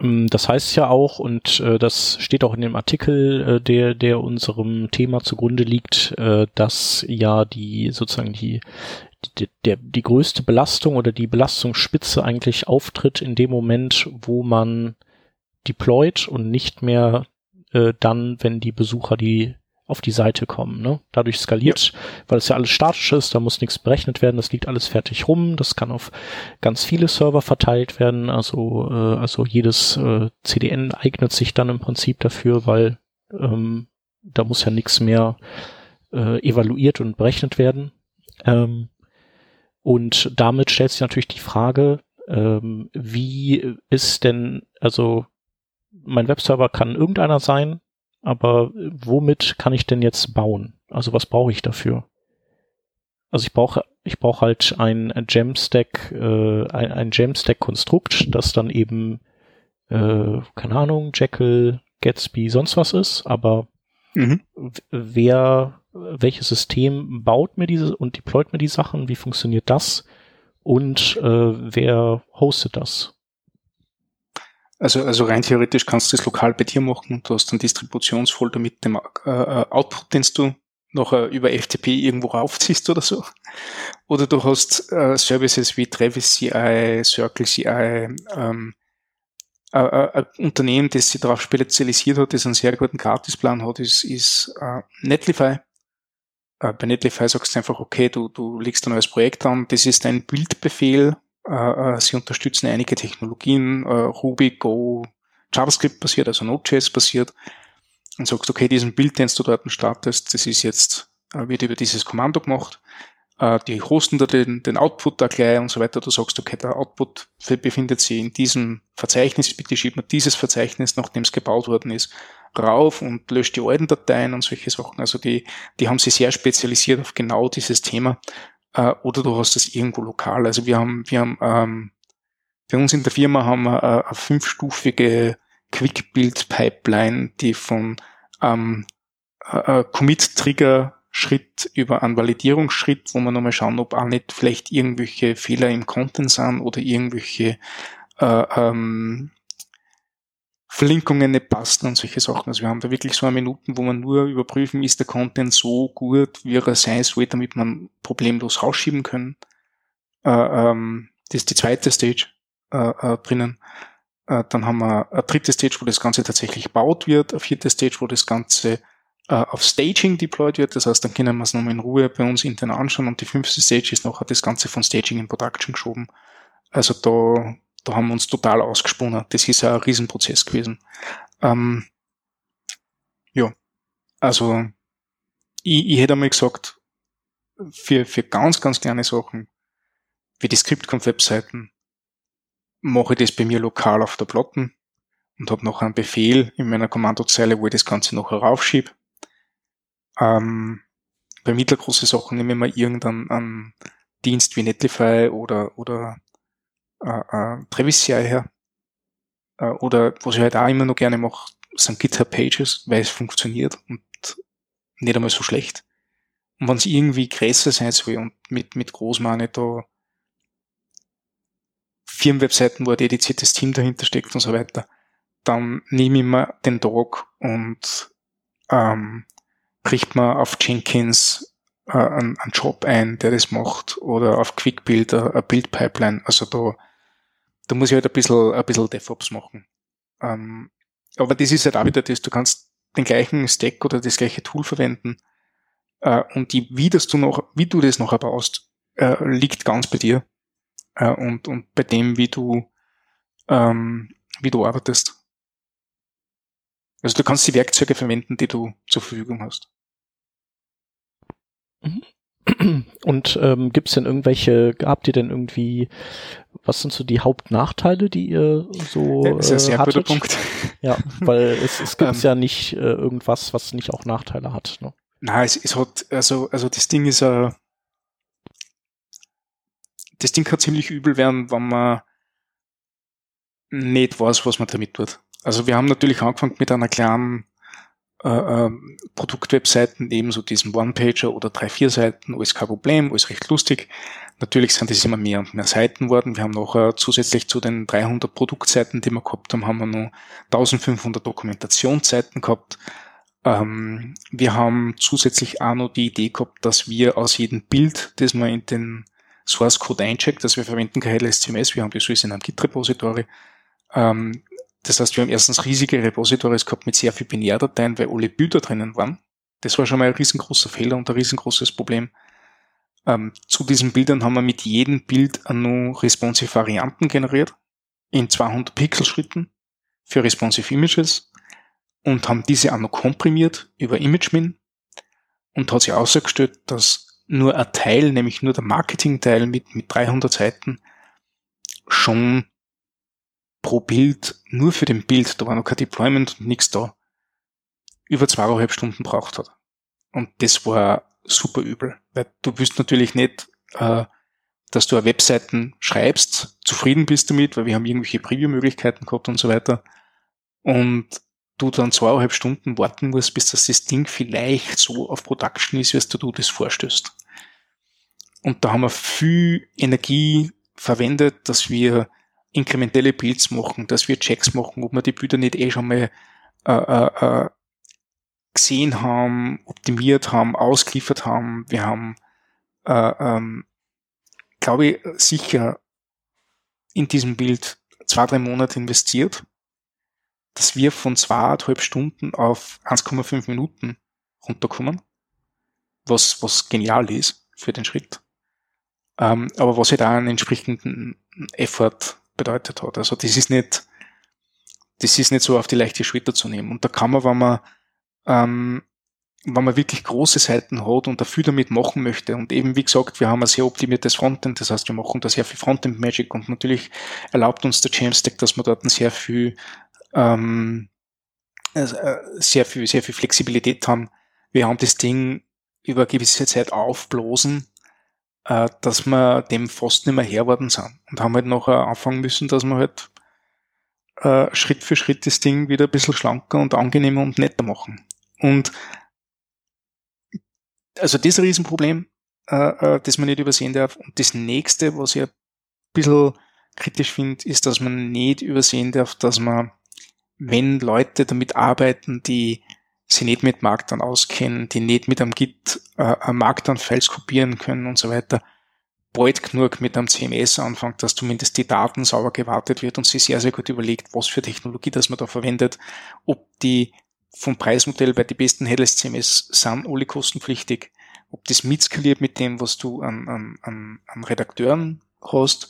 Ähm, das heißt ja auch, und äh, das steht auch in dem Artikel, äh, der, der unserem Thema zugrunde liegt, äh, dass ja die sozusagen die, die, der, die größte Belastung oder die Belastungsspitze eigentlich auftritt in dem Moment, wo man deployt und nicht mehr äh, dann, wenn die Besucher die auf die Seite kommen. Ne? Dadurch skaliert, ja. weil es ja alles statisch ist, da muss nichts berechnet werden, das liegt alles fertig rum, das kann auf ganz viele Server verteilt werden, also, äh, also jedes äh, CDN eignet sich dann im Prinzip dafür, weil ähm, da muss ja nichts mehr äh, evaluiert und berechnet werden. Ähm, und damit stellt sich natürlich die Frage, ähm, wie ist denn, also mein Webserver kann irgendeiner sein, aber womit kann ich denn jetzt bauen? Also was brauche ich dafür? Also ich brauche ich brauche halt ein Jamstack, äh, ein, ein Jamstack-Konstrukt, das dann eben, äh, keine Ahnung, Jekyll, Gatsby, sonst was ist, aber mhm. wer, welches System baut mir diese und deployt mir die Sachen, wie funktioniert das und äh, wer hostet das? Also, also rein theoretisch kannst du das lokal bei dir machen. Du hast einen Distributionsfolder mit dem äh, äh Output, den du noch äh, über FTP irgendwo raufziehst oder so. Oder du hast äh, Services wie Travis CI, Circle CI, ähm, äh, äh, ein Unternehmen, das sich darauf spezialisiert hat, das einen sehr guten Gratisplan hat, ist, ist äh, Netlify. Bei Netlify sagst du einfach, okay, du, du legst ein neues Projekt an, das ist ein Bildbefehl, sie unterstützen einige Technologien, äh, Ruby, Go, JavaScript basiert, also Node.js basiert und sagst, okay, diesen Bild, den du dort startest, das ist jetzt, äh, wird über dieses Kommando gemacht. Äh, die hosten da den, den Output da gleich und so weiter. Du sagst, okay, der Output befindet sich in diesem Verzeichnis, bitte schieb mir dieses Verzeichnis, nachdem es gebaut worden ist, rauf und löscht die alten Dateien und solche Sachen. Also die, die haben sich sehr spezialisiert auf genau dieses Thema. Äh, oder du hast das irgendwo lokal. Also wir haben, wir haben, ähm, bei uns in der Firma haben wir eine, eine fünfstufige Quick-Build-Pipeline, die von ähm, äh, Commit-Trigger-Schritt über einen Validierungsschritt, wo wir nochmal schauen, ob auch nicht vielleicht irgendwelche Fehler im Content sind oder irgendwelche äh, ähm, Verlinkungen nicht passen und solche Sachen. Also wir haben da wirklich so eine Minuten, wo man nur überprüfen, ist der Content so gut, wie er sein soll, damit man problemlos rausschieben können. Äh, ähm, das ist die zweite Stage äh, äh, drinnen. Äh, dann haben wir eine dritte Stage, wo das Ganze tatsächlich gebaut wird, eine vierte Stage, wo das Ganze äh, auf Staging deployed wird. Das heißt, dann können wir es nochmal in Ruhe bei uns intern anschauen und die fünfte Stage ist nachher das Ganze von Staging in Production geschoben. Also da, da haben wir uns total ausgesponnen. Das ist ein Riesenprozess gewesen. Ähm, ja, also ich, ich hätte einmal gesagt, für, für ganz, ganz kleine Sachen, wie die Scriptconf-Webseiten, mache ich das bei mir lokal auf der Plotten und habe noch einen Befehl in meiner Kommandozeile, wo ich das Ganze noch heraufschiebe. Ähm, bei mittelgroßen Sachen nehme ich mal irgendeinen Dienst wie Netlify oder, oder äh, äh, Travis CI her. Äh, oder was ich halt auch immer noch gerne mache, sind GitHub Pages, weil es funktioniert und nicht einmal so schlecht. Und wenn es irgendwie größer sein soll und mit, mit Großmane da Firmenwebseiten, wo ein dediziertes Team dahinter steckt und so weiter, dann nehme ich mir den Tag und ähm, richte mir auf Jenkins äh, einen, einen, Job ein, der das macht, oder auf QuickBuild eine Build-Pipeline. Also da, da muss ich halt ein bisschen, ein bisschen DevOps machen. Ähm, aber das ist halt auch wieder das, du kannst den gleichen Stack oder das gleiche Tool verwenden äh, und die, wie, das du noch, wie du das noch baust, äh, liegt ganz bei dir äh, und, und bei dem, wie du, ähm, wie du arbeitest. Also du kannst die Werkzeuge verwenden, die du zur Verfügung hast. Mhm. Und ähm, gibt es denn irgendwelche, habt ihr denn irgendwie, was sind so die Hauptnachteile, die ihr so äh, das ist ein sehr hattet? guter Punkt. Ja, weil es, es gibt ähm, ja nicht äh, irgendwas, was nicht auch Nachteile hat. Ne? Nein, es, es hat, also, also das Ding ist, äh, das Ding kann ziemlich übel werden, wenn man nicht weiß, was man damit tut. Also wir haben natürlich angefangen mit einer kleinen äh, äh, Produktwebseiten, ebenso diesen One-Pager oder drei, vier Seiten, alles kein Problem, alles recht lustig. Natürlich sind es immer mehr und mehr Seiten worden. Wir haben noch äh, zusätzlich zu den 300 Produktseiten, die wir gehabt haben, haben wir noch 1500 Dokumentationsseiten gehabt. Ähm, wir haben zusätzlich auch noch die Idee gehabt, dass wir aus jedem Bild, das wir in den Source Code eincheckt. Also wir verwenden kein CMS, wir haben das alles in einem Git-Repository. Ähm, das heißt, wir haben erstens riesige Repositories gehabt mit sehr viel Binärdateien, weil alle Bilder drinnen waren. Das war schon mal ein riesengroßer Fehler und ein riesengroßes Problem. Ähm, zu diesen Bildern haben wir mit jedem Bild nur responsive Varianten generiert in 200 Pixelschritten für responsive Images und haben diese auch noch komprimiert über ImageMin und hat sich ausgestellt, dass nur ein Teil, nämlich nur der Marketing-Teil mit, mit 300 Seiten, schon pro Bild, nur für den Bild, da war noch kein Deployment und nichts da, über zweieinhalb Stunden braucht hat. Und das war super übel. Weil du wirst natürlich nicht, äh, dass du Webseiten schreibst, zufrieden bist damit, weil wir haben irgendwelche Preview-Möglichkeiten gehabt und so weiter. Und du dann zweieinhalb Stunden warten musst, bis das, das Ding vielleicht so auf Production ist, wie du das vorstößt. Und da haben wir viel Energie verwendet, dass wir inkrementelle Builds machen, dass wir Checks machen, ob wir die Bilder nicht eh schon mal äh, äh, äh gesehen haben, optimiert haben, ausgeliefert haben. Wir haben, äh, ähm, glaube ich, sicher in diesem Bild zwei, drei Monate investiert, dass wir von zweieinhalb Stunden auf 1,5 Minuten runterkommen, was, was genial ist für den Schritt. Ähm, aber was halt auch einen entsprechenden Effort bedeutet hat. Also das ist nicht, das ist nicht so auf die leichte Schulter zu nehmen. Und da kann man, wenn man ähm, wenn man wirklich große Seiten hat und dafür damit machen möchte. Und eben, wie gesagt, wir haben ein sehr optimiertes Frontend, das heißt, wir machen da sehr viel Frontend Magic und natürlich erlaubt uns der Jamstack, dass wir dort sehr viel, ähm, äh, sehr viel, sehr viel Flexibilität haben. Wir haben das Ding über eine gewisse Zeit aufblosen, äh, dass wir dem fast nicht mehr Herr worden sind und haben halt nachher anfangen müssen, dass wir halt äh, Schritt für Schritt das Ding wieder ein bisschen schlanker und angenehmer und netter machen. Und also das Riesenproblem, äh, äh, das man nicht übersehen darf. Und das nächste, was ich ein bisschen kritisch finde, ist, dass man nicht übersehen darf, dass man, wenn Leute damit arbeiten, die sie nicht mit Markdown auskennen, die nicht mit einem Git äh, Markdown-Files kopieren können und so weiter, bald genug mit einem CMS anfängt, dass zumindest die Daten sauber gewartet wird und sie sehr, sehr gut überlegt, was für Technologie das man da verwendet, ob die vom Preismodell, weil die besten Headless CMS sind alle kostenpflichtig, ob das mitskaliert mit dem, was du an, an, an, an Redakteuren hast,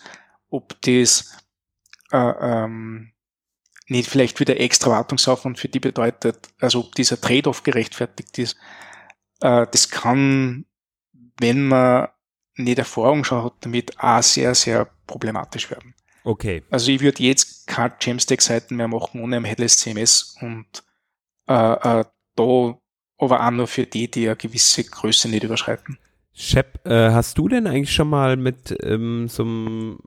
ob das äh, ähm, nicht vielleicht wieder extra Wartungsaufwand für die bedeutet, also ob dieser Trade-off gerechtfertigt ist, äh, das kann, wenn man nicht Erfahrung schon hat, damit auch sehr, sehr problematisch werden. Okay. Also ich würde jetzt keine Jamstack-Seiten mehr machen ohne ein Headless CMS und äh, äh, da aber auch nur für die, die eine gewisse Größe nicht überschreiten. Shep, äh, hast du denn eigentlich schon mal mit ähm, so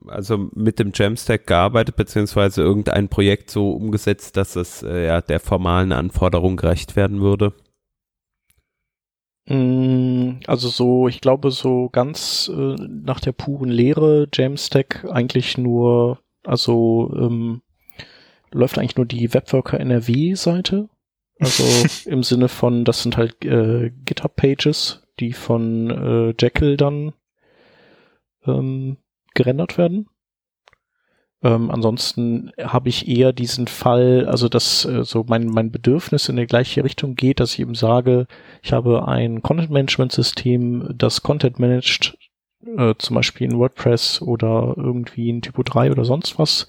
also mit dem Jamstack gearbeitet, beziehungsweise irgendein Projekt so umgesetzt, dass es äh, ja der formalen Anforderung gerecht werden würde? Mm, also so, ich glaube, so ganz äh, nach der puren Lehre Jamstack eigentlich nur, also ähm, läuft eigentlich nur die Webworker NRW-Seite also im Sinne von, das sind halt äh, GitHub-Pages, die von äh, Jekyll dann ähm, gerendert werden. Ähm, ansonsten habe ich eher diesen Fall, also dass äh, so mein, mein Bedürfnis in die gleiche Richtung geht, dass ich eben sage, ich habe ein Content-Management-System, das Content managt, äh, zum Beispiel in WordPress oder irgendwie in Typo 3 oder sonst was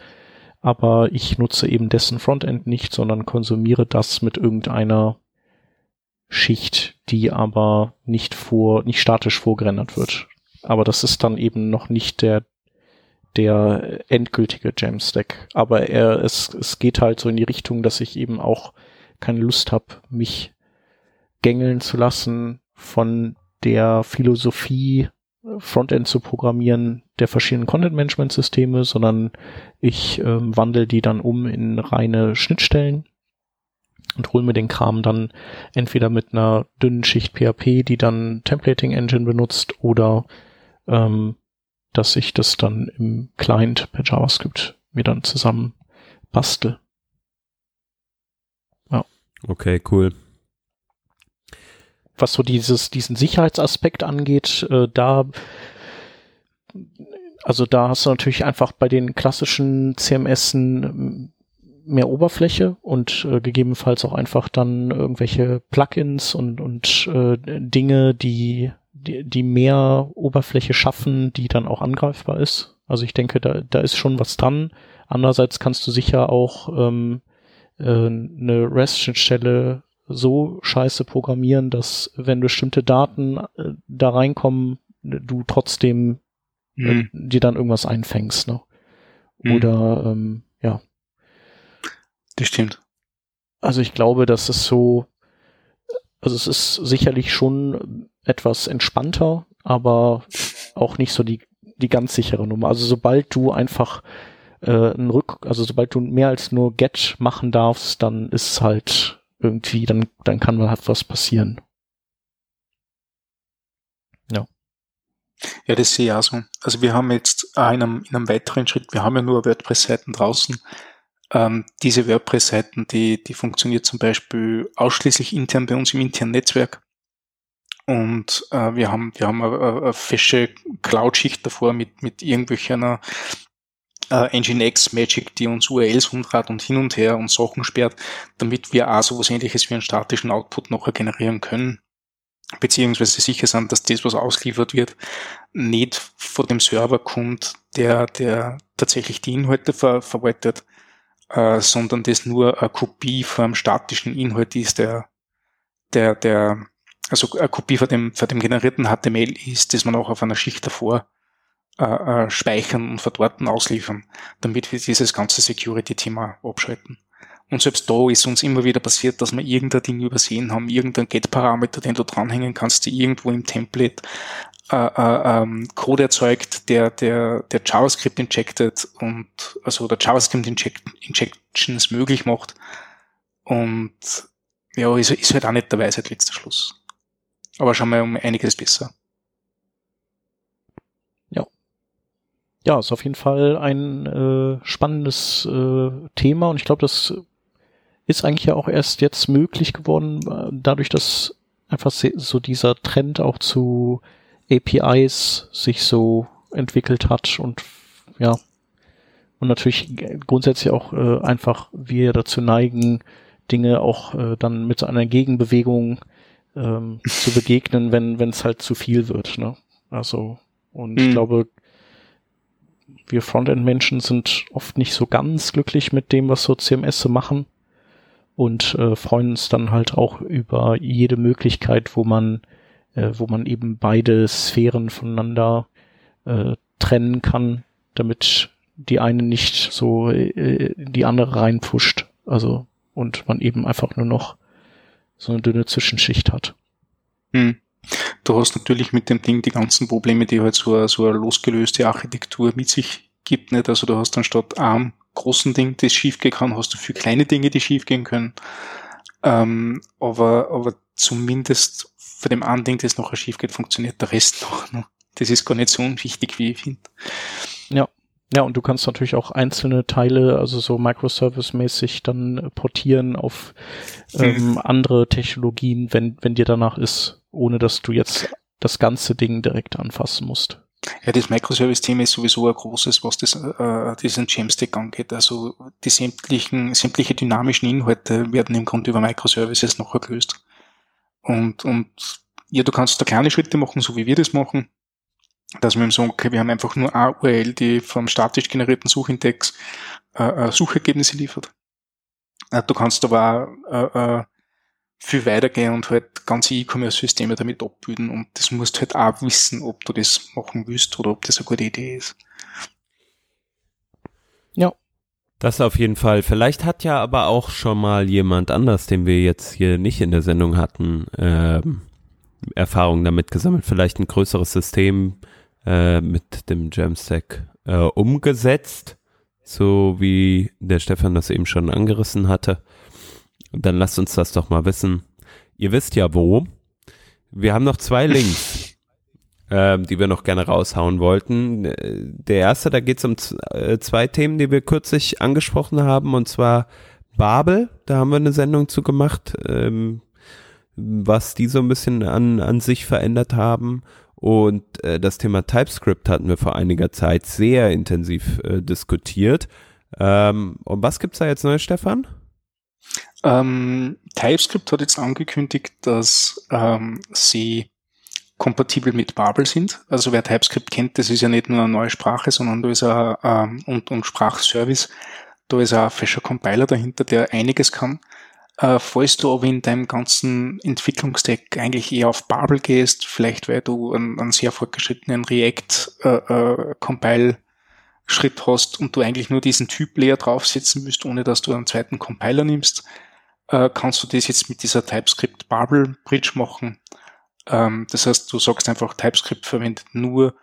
aber ich nutze eben dessen Frontend nicht, sondern konsumiere das mit irgendeiner Schicht, die aber nicht vor, nicht statisch vorgerendert wird. Aber das ist dann eben noch nicht der, der endgültige Jamstack. Aber er, es, es geht halt so in die Richtung, dass ich eben auch keine Lust habe, mich gängeln zu lassen von der Philosophie Frontend zu programmieren der verschiedenen Content-Management-Systeme, sondern ich ähm, wandle die dann um in reine Schnittstellen und hole mir den Kram dann entweder mit einer dünnen Schicht PHP, die dann Templating Engine benutzt, oder ähm, dass ich das dann im Client per JavaScript mir dann zusammen bastel. Ja. Okay, cool was so dieses, diesen Sicherheitsaspekt angeht, äh, da, also da hast du natürlich einfach bei den klassischen CMSen mehr Oberfläche und äh, gegebenenfalls auch einfach dann irgendwelche Plugins und, und äh, Dinge, die, die, die mehr Oberfläche schaffen, die dann auch angreifbar ist. Also ich denke, da, da ist schon was dran. Andererseits kannst du sicher auch ähm, äh, eine REST-Schnittstelle so scheiße programmieren, dass wenn bestimmte Daten äh, da reinkommen, du trotzdem äh, mhm. dir dann irgendwas einfängst, ne? Mhm. Oder ähm. Das stimmt. Also ich glaube, dass es so Also es ist sicherlich schon etwas entspannter, aber auch nicht so die, die ganz sichere Nummer. Also sobald du einfach äh, ein Rück, also sobald du mehr als nur Get machen darfst, dann ist halt irgendwie, dann, dann kann mal halt was passieren. Ja. Ja, das sehe ich auch so. Also wir haben jetzt in einem, in einem weiteren Schritt, wir haben ja nur WordPress-Seiten draußen. Ähm, diese WordPress-Seiten, die, die funktioniert zum Beispiel ausschließlich intern bei uns im internen Netzwerk. Und äh, wir haben, wir haben eine, eine fesche Cloud-Schicht davor mit, mit irgendwelcher äh, Nginx Magic, die uns URLs umdreht und hin und her und Sachen sperrt, damit wir auch so was ähnliches wie einen statischen Output nachher generieren können. Beziehungsweise sicher sind, dass das, was ausgeliefert wird, nicht von dem Server kommt, der, der tatsächlich die Inhalte ver verwaltet, äh, sondern das nur eine Kopie vom statischen Inhalt ist, der, der, der, also eine Kopie von dem, von dem generierten HTML ist, das man auch auf einer Schicht davor äh, äh, speichern und verdorten ausliefern, damit wir dieses ganze Security-Thema abschalten. Und selbst da ist uns immer wieder passiert, dass wir irgendein Ding übersehen haben, irgendein Get-Parameter, den du dranhängen kannst, die irgendwo im Template äh, äh, ähm, Code erzeugt, der, der, der JavaScript injected und also der JavaScript Inject Injections möglich macht. Und ja, ist, ist halt auch nicht der Weisheit letzter Schluss. Aber schon mal um einiges besser. ja, ist auf jeden Fall ein äh, spannendes äh, Thema und ich glaube, das ist eigentlich ja auch erst jetzt möglich geworden, äh, dadurch, dass einfach so dieser Trend auch zu APIs sich so entwickelt hat und ja, und natürlich grundsätzlich auch äh, einfach wir dazu neigen, Dinge auch äh, dann mit einer Gegenbewegung ähm, zu begegnen, wenn wenn es halt zu viel wird. Ne? Also und mhm. ich glaube, wir Frontend-Menschen sind oft nicht so ganz glücklich mit dem, was so CMS machen und äh, freuen uns dann halt auch über jede Möglichkeit, wo man, äh, wo man eben beide Sphären voneinander äh, trennen kann, damit die eine nicht so äh, die andere reinpusht. Also und man eben einfach nur noch so eine dünne Zwischenschicht hat. Hm. Du hast natürlich mit dem Ding die ganzen Probleme, die halt so so eine losgelöste Architektur mit sich gibt, nicht? Also du hast anstatt einem großen Ding, das schiefgehen kann, hast du viele kleine Dinge, die schiefgehen können. Ähm, aber, aber zumindest für dem einen Ding, das nachher schief geht, funktioniert der Rest noch. Ne? Das ist gar nicht so unwichtig, wie ich finde. Ja. Ja, und du kannst natürlich auch einzelne Teile, also so Microservice-mäßig dann portieren auf ähm, mhm. andere Technologien, wenn, wenn dir danach ist ohne dass du jetzt das ganze Ding direkt anfassen musst. Ja, das Microservice-Thema ist sowieso ein großes, was das, äh, diesen Jamstack angeht. Also die sämtlichen, sämtliche dynamischen Inhalte werden im Grunde über Microservices noch gelöst. Und, und ja, du kannst da kleine Schritte machen, so wie wir das machen, dass wir sagen, okay, wir haben einfach nur eine URL, die vom statisch generierten Suchindex äh, Suchergebnisse liefert. Äh, du kannst aber auch äh, äh, viel weitergehen und halt ganze E-Commerce-Systeme damit abbilden und das musst halt auch wissen, ob du das machen willst oder ob das eine gute Idee ist. Ja. Das auf jeden Fall. Vielleicht hat ja aber auch schon mal jemand anders, den wir jetzt hier nicht in der Sendung hatten, äh, Erfahrungen damit gesammelt. Vielleicht ein größeres System äh, mit dem Jamstack äh, umgesetzt, so wie der Stefan das eben schon angerissen hatte. Dann lasst uns das doch mal wissen. Ihr wisst ja wo. Wir haben noch zwei Links, äh, die wir noch gerne raushauen wollten. Der erste, da geht es um äh, zwei Themen, die wir kürzlich angesprochen haben, und zwar Babel. Da haben wir eine Sendung zu gemacht, ähm, was die so ein bisschen an, an sich verändert haben. Und äh, das Thema TypeScript hatten wir vor einiger Zeit sehr intensiv äh, diskutiert. Ähm, und was gibt's da jetzt Neues, Stefan? Ähm, TypeScript hat jetzt angekündigt, dass ähm, sie kompatibel mit Babel sind. Also wer TypeScript kennt, das ist ja nicht nur eine neue Sprache, sondern da ist ein ähm, und, und Sprachservice, da ist ein fescher Compiler dahinter, der einiges kann. Äh, falls du aber in deinem ganzen Entwicklungstack eigentlich eher auf Babel gehst, vielleicht weil du einen, einen sehr fortgeschrittenen React äh, äh, Compile Schritt hast und du eigentlich nur diesen Typ Layer draufsetzen müsst, ohne dass du einen zweiten Compiler nimmst, äh, kannst du das jetzt mit dieser TypeScript Bubble Bridge machen. Ähm, das heißt, du sagst einfach, TypeScript verwendet nur,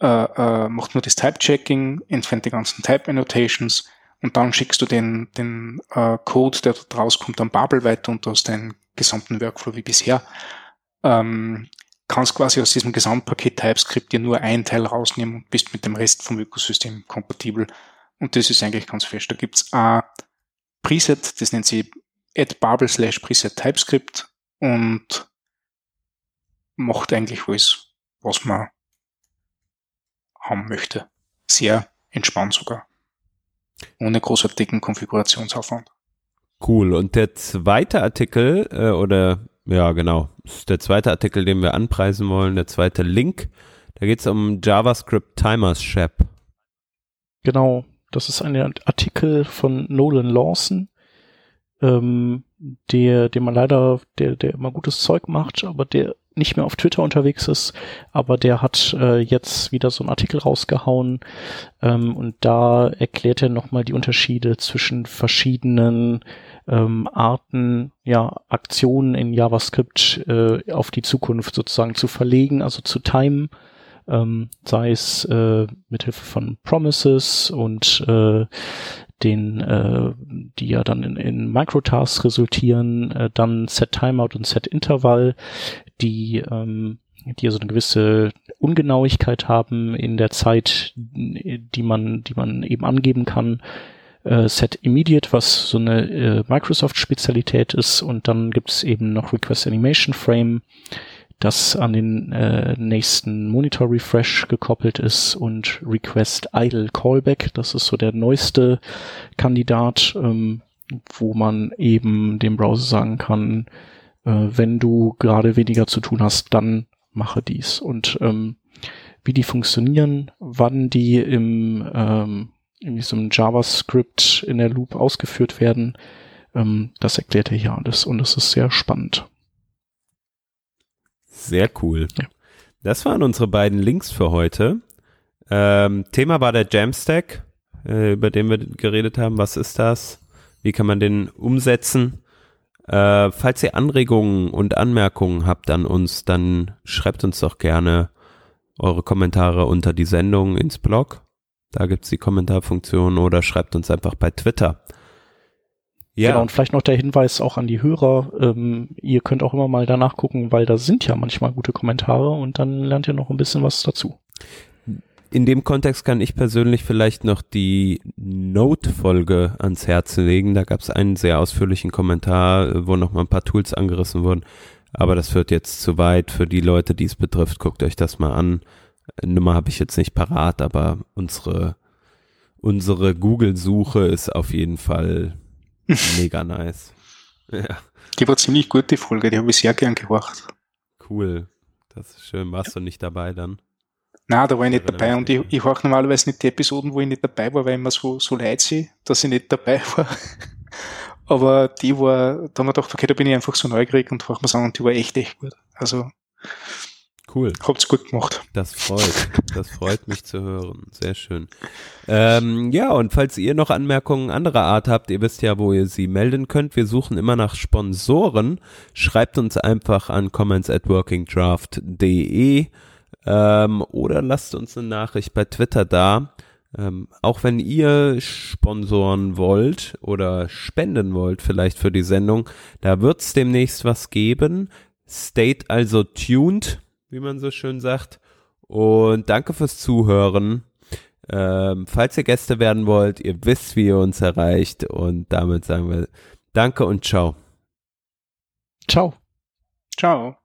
äh, äh, macht nur das Type-Checking, entfernt die ganzen Type-Annotations und dann schickst du den, den äh, Code, der dort rauskommt, an Bubble weiter und du hast deinen gesamten Workflow wie bisher. Ähm, kannst quasi aus diesem Gesamtpaket TypeScript dir nur ein Teil rausnehmen und bist mit dem Rest vom Ökosystem kompatibel. Und das ist eigentlich ganz fest. Da gibt's ein Preset, das nennt sie add bubble slash preset TypeScript und macht eigentlich alles, was man haben möchte. Sehr entspannt sogar. Ohne großartigen Konfigurationsaufwand. Cool. Und der zweite Artikel, äh, oder ja, genau, ist der zweite Artikel, den wir anpreisen wollen, der zweite Link, da geht es um JavaScript Timers Shap. Genau, das ist ein Artikel von Nolan Lawson, ähm, der, der man leider, der, der immer gutes Zeug macht, aber der nicht mehr auf Twitter unterwegs ist, aber der hat äh, jetzt wieder so einen Artikel rausgehauen ähm, und da erklärt er nochmal die Unterschiede zwischen verschiedenen ähm, Arten, ja, Aktionen in JavaScript äh, auf die Zukunft sozusagen zu verlegen, also zu timen, ähm, sei es äh, mithilfe von Promises und äh, den, äh, die ja dann in, in Microtasks resultieren, äh, dann Set Timeout und Set Interval, die ähm, die also eine gewisse Ungenauigkeit haben in der Zeit, die man, die man eben angeben kann. Äh, Set Immediate, was so eine äh, Microsoft-Spezialität ist, und dann gibt's eben noch Request Animation Frame, das an den äh, nächsten Monitor Refresh gekoppelt ist und Request Idle Callback, das ist so der neueste Kandidat, ähm, wo man eben dem Browser sagen kann, äh, wenn du gerade weniger zu tun hast, dann mache dies. Und ähm, wie die funktionieren, wann die im ähm, in diesem JavaScript in der Loop ausgeführt werden, ähm, das erklärt er hier alles und es ist sehr spannend. Sehr cool. Ja. Das waren unsere beiden Links für heute. Ähm, Thema war der Jamstack, äh, über den wir geredet haben. Was ist das? Wie kann man den umsetzen? Äh, falls ihr Anregungen und Anmerkungen habt an uns, dann schreibt uns doch gerne eure Kommentare unter die Sendung ins Blog. Da gibt's die Kommentarfunktion oder schreibt uns einfach bei Twitter. Ja. Genau, und vielleicht noch der Hinweis auch an die Hörer. Ähm, ihr könnt auch immer mal danach gucken, weil da sind ja manchmal gute Kommentare und dann lernt ihr noch ein bisschen was dazu. In dem Kontext kann ich persönlich vielleicht noch die Note-Folge ans Herz legen. Da gab es einen sehr ausführlichen Kommentar, wo noch mal ein paar Tools angerissen wurden. Aber das führt jetzt zu weit für die Leute, die es betrifft. Guckt euch das mal an. Nummer habe ich jetzt nicht parat, aber unsere, unsere Google-Suche ist auf jeden Fall Mega nice. Ja. Die war ziemlich gut, die Folge, die habe ich sehr gern gemacht. Cool. Das ist schön. Warst du nicht dabei dann? Na, da war ich nicht dabei und ich, ich höre normalerweise nicht die Episoden, wo ich nicht dabei war, weil ich immer so, so leid sehe, dass ich nicht dabei war. Aber die war, da haben wir gedacht, okay, da bin ich einfach so neugierig und höre mir sagen, und die war echt, echt gut. Also, Cool. Habt's gut gemacht. Das freut. Das freut mich zu hören. Sehr schön. Ähm, ja, und falls ihr noch Anmerkungen anderer Art habt, ihr wisst ja, wo ihr sie melden könnt. Wir suchen immer nach Sponsoren. Schreibt uns einfach an comments at workingdraft.de ähm, oder lasst uns eine Nachricht bei Twitter da. Ähm, auch wenn ihr sponsoren wollt oder spenden wollt, vielleicht für die Sendung, da wird's demnächst was geben. State also tuned wie man so schön sagt. Und danke fürs Zuhören. Ähm, falls ihr Gäste werden wollt, ihr wisst, wie ihr uns erreicht. Und damit sagen wir Danke und ciao. Ciao. Ciao.